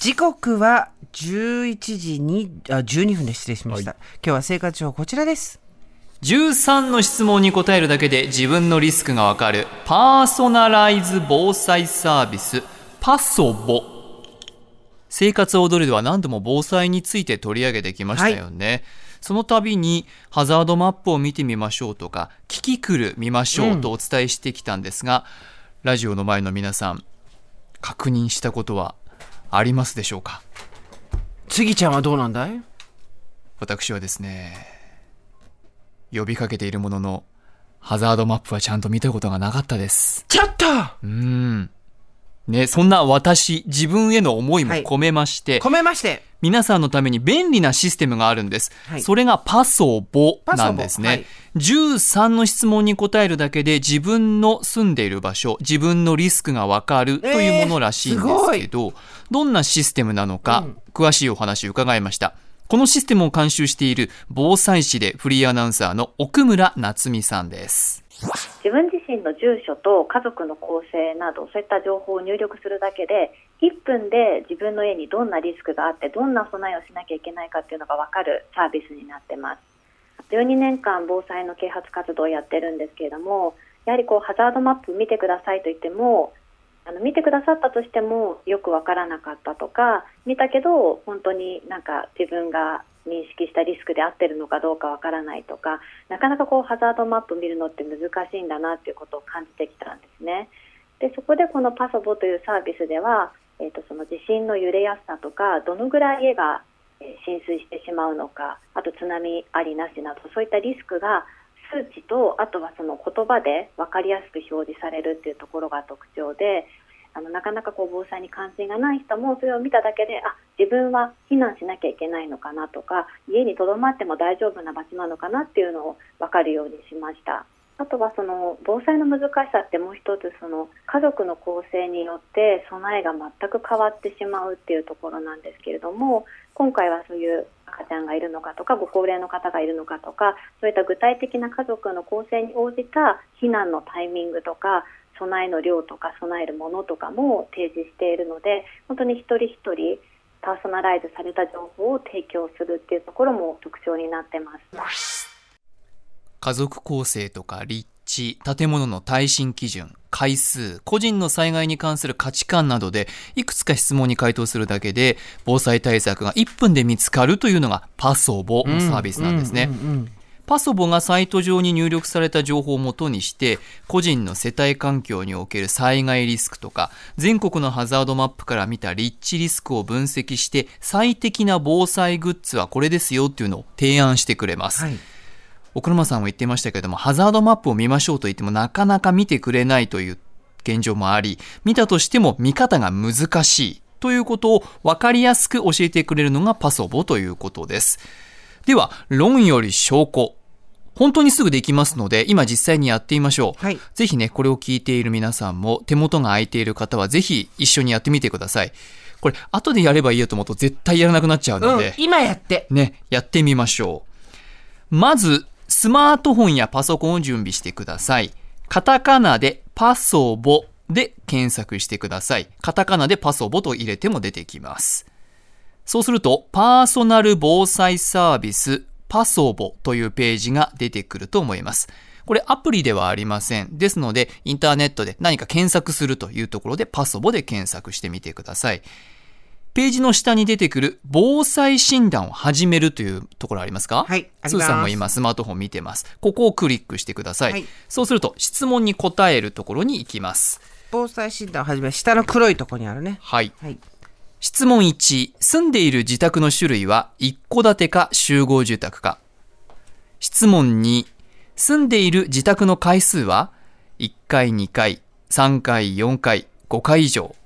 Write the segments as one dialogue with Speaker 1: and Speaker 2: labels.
Speaker 1: 時刻は11時にあ12分で失礼しました、はい、今日は生活情報こちらです。
Speaker 2: 13の質問に答えるだけで自分のリスクがわかる。パーソナライズ防災サービス。パソボ。生活を踊るでは何度も防災について取り上げてきましたよね、はい、その度にハザードマップを見てみましょうとかキキクル見ましょうとお伝えしてきたんですが、うん、ラジオの前の皆さん確認したことはありますでしょうか？
Speaker 1: 杉ちゃんはどうなんだい？
Speaker 2: 私はですね呼びかけているもののハザードマップはちゃんと見たことがなかったです。
Speaker 1: ちょっと！
Speaker 2: うん。ねそんな私自分への思いも込めまして、
Speaker 1: はい、込めまして
Speaker 2: 皆さんのために便利なシステムがあるんです。はい、それがパソボなんですね、はい、13の質問に答えるだけで自分の住んでいる場所、自分のリスクがわかるというものらしいんですけど、えー、どんなシステムなのか、うん、詳しいお話伺いました。このシステムを監修している防災士でフリーアナウンサーの奥村夏美さんです。
Speaker 3: 自分自身の住所と家族の構成などそういった情報を入力するだけで1分で自分の家にどんなリスクがあってどんな備えをしなきゃいけないかっていうのが分かるサービスになってます。12年間防災の啓発活動をやってるんですけれどもやはりこうハザードマップ見てくださいと言ってもあの見てくださったとしてもよく分からなかったとか見たけど本当になんか自分が認識したリスクで合ってるのかどうかわからないとかなかなかこうハザードマップ見るのって難しいんだなっていうことを感じてきたんですね。でそこでこのパソボというサービスでは、えーと、その地震の揺れやすさとかどのぐらい家が浸水してしまうのかあと津波ありなしなどそういったリスクが数値とあとはその言葉で分かりやすく表示されるっていうところが特徴であのなかなかこう防災に関心がない人もそれを見ただけであ自分は避難しなきゃいけないのかなとか家にとどまっても大丈夫な場所なのかなっていうのを分かるようにしました。あとはその防災の難しさってもう一つその家族の構成によって備えが全く変わってしまうっていうところなんですけれども今回はそういう赤ちゃんがいるのかとかご高齢の方がいるのかとかそういった具体的な家族の構成に応じた避難のタイミングとか備えの量とか備えるものとかも提示しているので本当に一人一人パーソナライズされた情報を提供するっていうところも特徴になってます。
Speaker 2: 家族構成とか立地、建物の耐震基準、回数、個人の災害に関する価値観などで、いくつか質問に回答するだけで、防災対策が1分で見つかるというのがパソボのサービスなんですね。うんうんうんうんパソボがサイト上に入力された情報をもとにして、個人の世帯環境における災害リスクとか、全国のハザードマップから見た立地リスクを分析して、最適な防災グッズはこれですよっていうのを提案してくれます。はい奥沼さんも言っていましたけれども、ハザードマップを見ましょうと言ってもなかなか見てくれないという現状もあり、見たとしても見方が難しいということを分かりやすく教えてくれるのがパソボということです。では、論より証拠。本当にすぐできますので、今実際にやってみましょう。はい、ぜひね、これを聞いている皆さんも、手元が空いている方は、ぜひ一緒にやってみてください。これ、後でやればいいよと思うと絶対やらなくなっちゃうので。
Speaker 1: うん、今やって。
Speaker 2: ね、やってみましょう。まず、スマートフォンやパソコンを準備してください。カタカナでパソボで検索してください。カタカナでパソボと入れても出てきます。そうすると、パーソナル防災サービスパソボというページが出てくると思います。これアプリではありません。ですので、インターネットで何か検索するというところでパソボで検索してみてください。ページの下に出てくる防災診断を始めるというところありますか？
Speaker 1: はい。
Speaker 2: スーさんも今スマートフォン見てます。ここをクリックしてください。はい、そうすると質問に答えるところに行きます。
Speaker 1: 防災診断を始め、下の黒いところにあるね。
Speaker 2: はい。はい質問1、住んでいる自宅の種類は一戸建てか集合住宅か質問2、住んでいる自宅の回数は1回、2回、3回、4回、5回以上。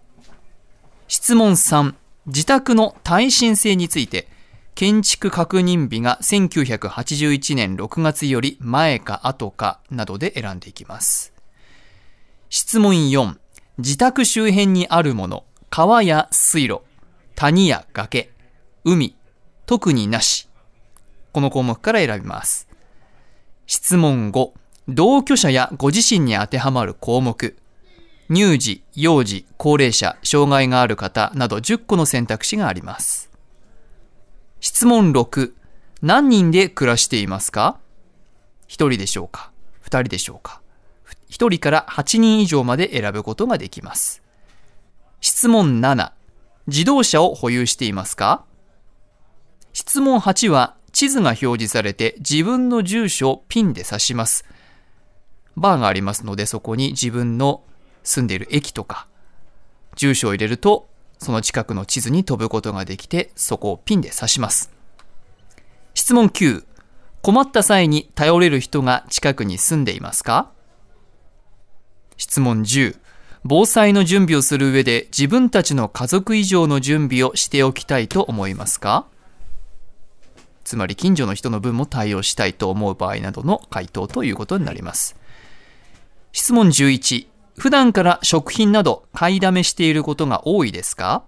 Speaker 2: 質問3、自宅の耐震性について、建築確認日が1981年6月より前か後かなどで選んでいきます。質問4。自宅周辺にあるもの、川や水路、谷や崖、海、特になし。この項目から選びます。質問5。同居者やご自身に当てはまる項目。乳児、幼児、高齢者、障害がある方など10個の選択肢があります。質問6。何人で暮らしていますか ?1 人でしょうか ?2 人でしょうか ?1 人から8人以上まで選ぶことができます。質問7。自動車を保有していますか？質問8は地図が表示されて自分の住所をピンで指します。バーがありますのでそこに自分の住んでいる駅とか住所を入れるとその近くの地図に飛ぶことができてそこをピンで指します。質問9。困った際に頼れる人が近くに住んでいますか？質問10。防災の準備をする上で自分たちの家族以上の準備をしておきたいと思いますか？つまり近所の人の分も対応したいと思う場合などの回答ということになります。質問11。普段から食品など買いだめしていることが多いですか？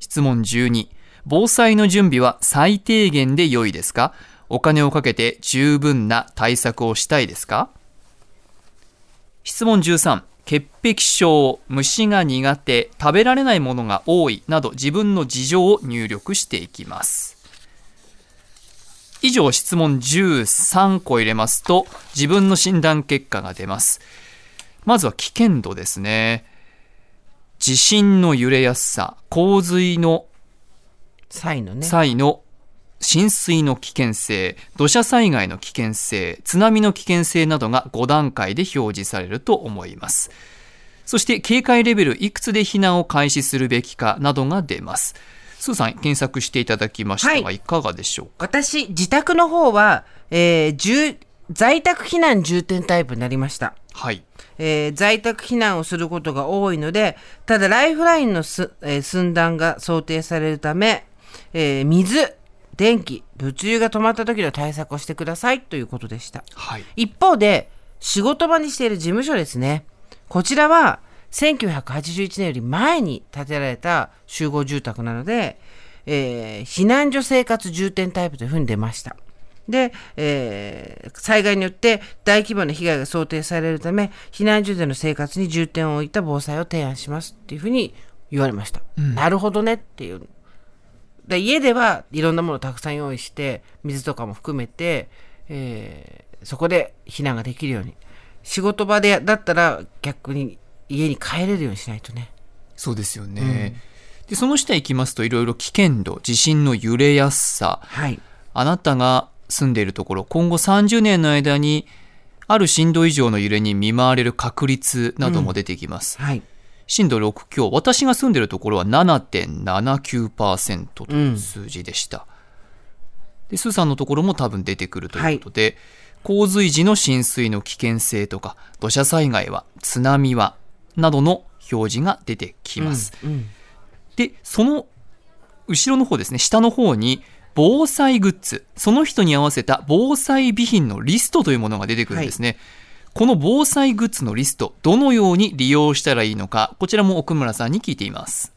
Speaker 2: 質問12。防災の準備は最低限で良いですか？お金をかけて十分な対策をしたいですか？質問13。潔癖症、虫が苦手、食べられないものが多いなど自分の事情を入力していきます。以上質問13個入れますと自分の診断結果が出ます。まずは危険度ですね。地震の揺れやすさ、洪水の
Speaker 1: 際のね。
Speaker 2: 際の浸水の危険性、土砂災害の危険性、津波の危険性などが5段階で表示されると思います。そして警戒レベルいくつで避難を開始するべきかなどが出ます。スーさん検索していただきましたが、
Speaker 1: はい
Speaker 2: いかがでしょうか？
Speaker 1: 私、自宅の方は、えー住在宅避難重点タイプになりました。
Speaker 2: はい。
Speaker 1: えー在宅避難をすることが多いので、ただライフラインのす、えー寸断が想定されるため、えー水、電気、物流が止まった時の対策をしてくださいということでした。
Speaker 2: はい。
Speaker 1: 一方で、仕事場にしている事務所ですね。こちらは、1981年より前に建てられた集合住宅なので、えー避難所生活重点タイプというふうに出ました。で、えー災害によって大規模な被害が想定されるため、避難所での生活に重点を置いた防災を提案しますっていうふうに言われました。なるほどねっていう。で家ではいろんなものをたくさん用意して水とかも含めて、えーそこで避難ができるように。仕事場でだったら逆に家に帰れるようにしないとね。
Speaker 2: そうですよね。で、その下行きますといろいろ危険度、地震の揺れやすさ、
Speaker 1: はい。
Speaker 2: あなたが住んでいるところ、今後30年の間に、ある震度以上の揺れに見舞われる確率なども出てきます。
Speaker 1: はい
Speaker 2: 震度6強、私が住んでいるところは7.79%という数字でした。で、スーさんのところも多分出てくるということで、洪水時の浸水の危険性とか、土砂災害は、津波は、などの表示が出てきます。
Speaker 1: うん
Speaker 2: で、その後ろの方ですね、下の方に防災グッズ、その人に合わせた防災備品のリストというものが出てくるんですね。この防災グッズのリスト、どのように利用したらいいのか、こちらも奥村さんに聞いています。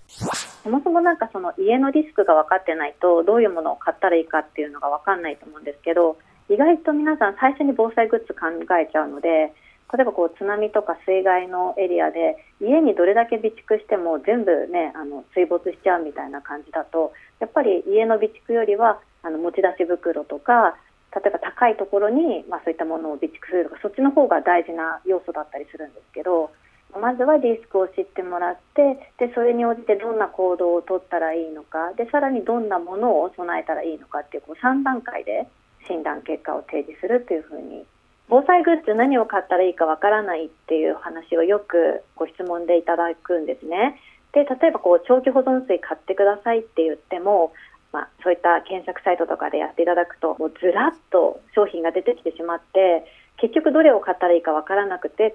Speaker 3: そもそもなんかその家のリスクが分かってないとどういうものを買ったらいいかっていうのが分かんないと思うんですけど意外と皆さん最初に防災グッズ考えちゃうので例えばこう津波とか水害のエリアで家にどれだけ備蓄しても全部ねあの水没しちゃうみたいな感じだとやっぱり家の備蓄よりはあの持ち出し袋とか例えば高いところに、まあ、そういったものを備蓄するとかそっちの方が大事な要素だったりするんですけどまずはリスクを知ってもらってでそれに応じてどんな行動を取ったらいいのかでさらにどんなものを備えたらいいのかっていうこう3段階で診断結果を提示するというふうに防災グッズ何を買ったらいいかわからないっていう話をよくご質問でいただくんですね。で例えばこう長期保存水買ってくださいって言っても、まあ、そういった検索サイトとかでやっていただくともうずらっと商品が出てきてしまって結局どれを買ったらいいかわからなくて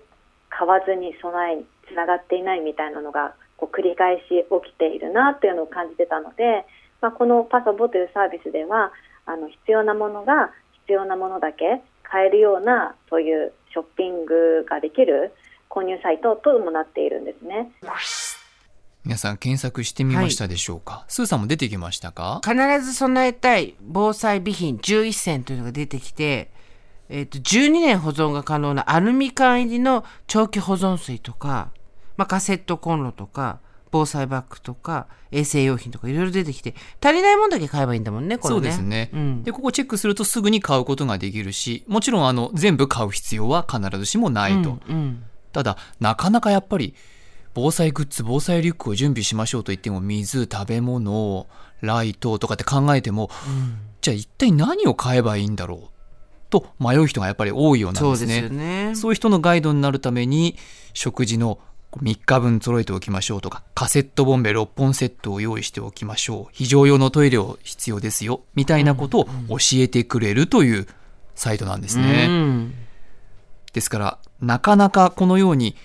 Speaker 3: 買わずに備えにつながっていないみたいなのがこう繰り返し起きているなというのを感じてたので、まあ、このパソボというサービスではあの必要なものが必要なものだけ買えるようなそういうショッピングができる購入サイトともなっているんですね。
Speaker 2: 皆さん検索してみましたでしょうか、スーさんも出てきましたか？
Speaker 1: 必ず備えたい防災備品11選というのが出てきて、えっと12年保存が可能なアルミ缶入りの長期保存水とか、まあ、カセットコンロとか防災バッグとか衛生用品とかいろいろ出てきて足りないもんだけ買えばいいんだもんねこれね。
Speaker 2: そうですね、
Speaker 1: うん。
Speaker 2: でここチェックするとすぐに買うことができるしもちろんあの全部買う必要は必ずしもないと、
Speaker 1: うんうん。
Speaker 2: ただなかなかやっぱり防災グッズ防災リュックを準備しましょうと言っても水食べ物ライトとかって考えても、じゃあ一体何を買えばいいんだろうと迷う人がやっぱり多いようなんですね。
Speaker 1: そうですよね。
Speaker 2: そういう人のガイドになるために食事の3日分揃えておきましょうとかカセットボンベ6本セットを用意しておきましょう。非常用のトイレを必要ですよ。みたいなことを教えてくれるというサイトなんですね。
Speaker 1: うん。
Speaker 2: ですからなかなかこのように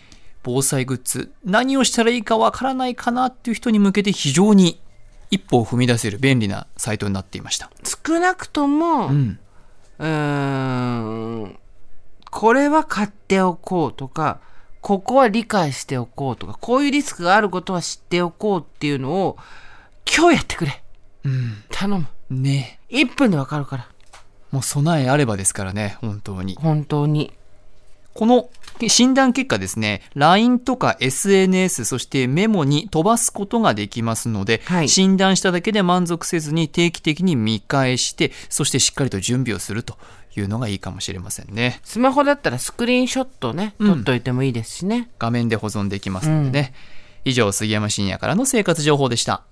Speaker 2: 防災グッズ。何をしたらいいかわからないかなっていう人に向けて非常に一歩を踏み出せる便利なサイトになっていました。
Speaker 1: 少なくとも、
Speaker 2: う、
Speaker 1: うんーんこれは買っておこうとかここは理解しておこうとかこういうリスクがあることは知っておこうっていうのを今日やってくれ。
Speaker 2: うん、
Speaker 1: 頼む。
Speaker 2: ね。
Speaker 1: 1分でわかるから。
Speaker 2: もう備えあればですからね本当に。
Speaker 1: 本当に
Speaker 2: この診断結果ですね、LINE とか SNS、そしてメモに飛ばすことができますので、
Speaker 1: はい
Speaker 2: 診断しただけで満足せずに定期的に見返して、そしてしっかりと準備をするというのがいいかもしれませんね。
Speaker 1: スマホだったらスクリーンショットね
Speaker 2: うん
Speaker 1: 撮っといてもいいですしね、
Speaker 2: 画面で保存できますのでね。以上、杉山深也からの生活情報でした。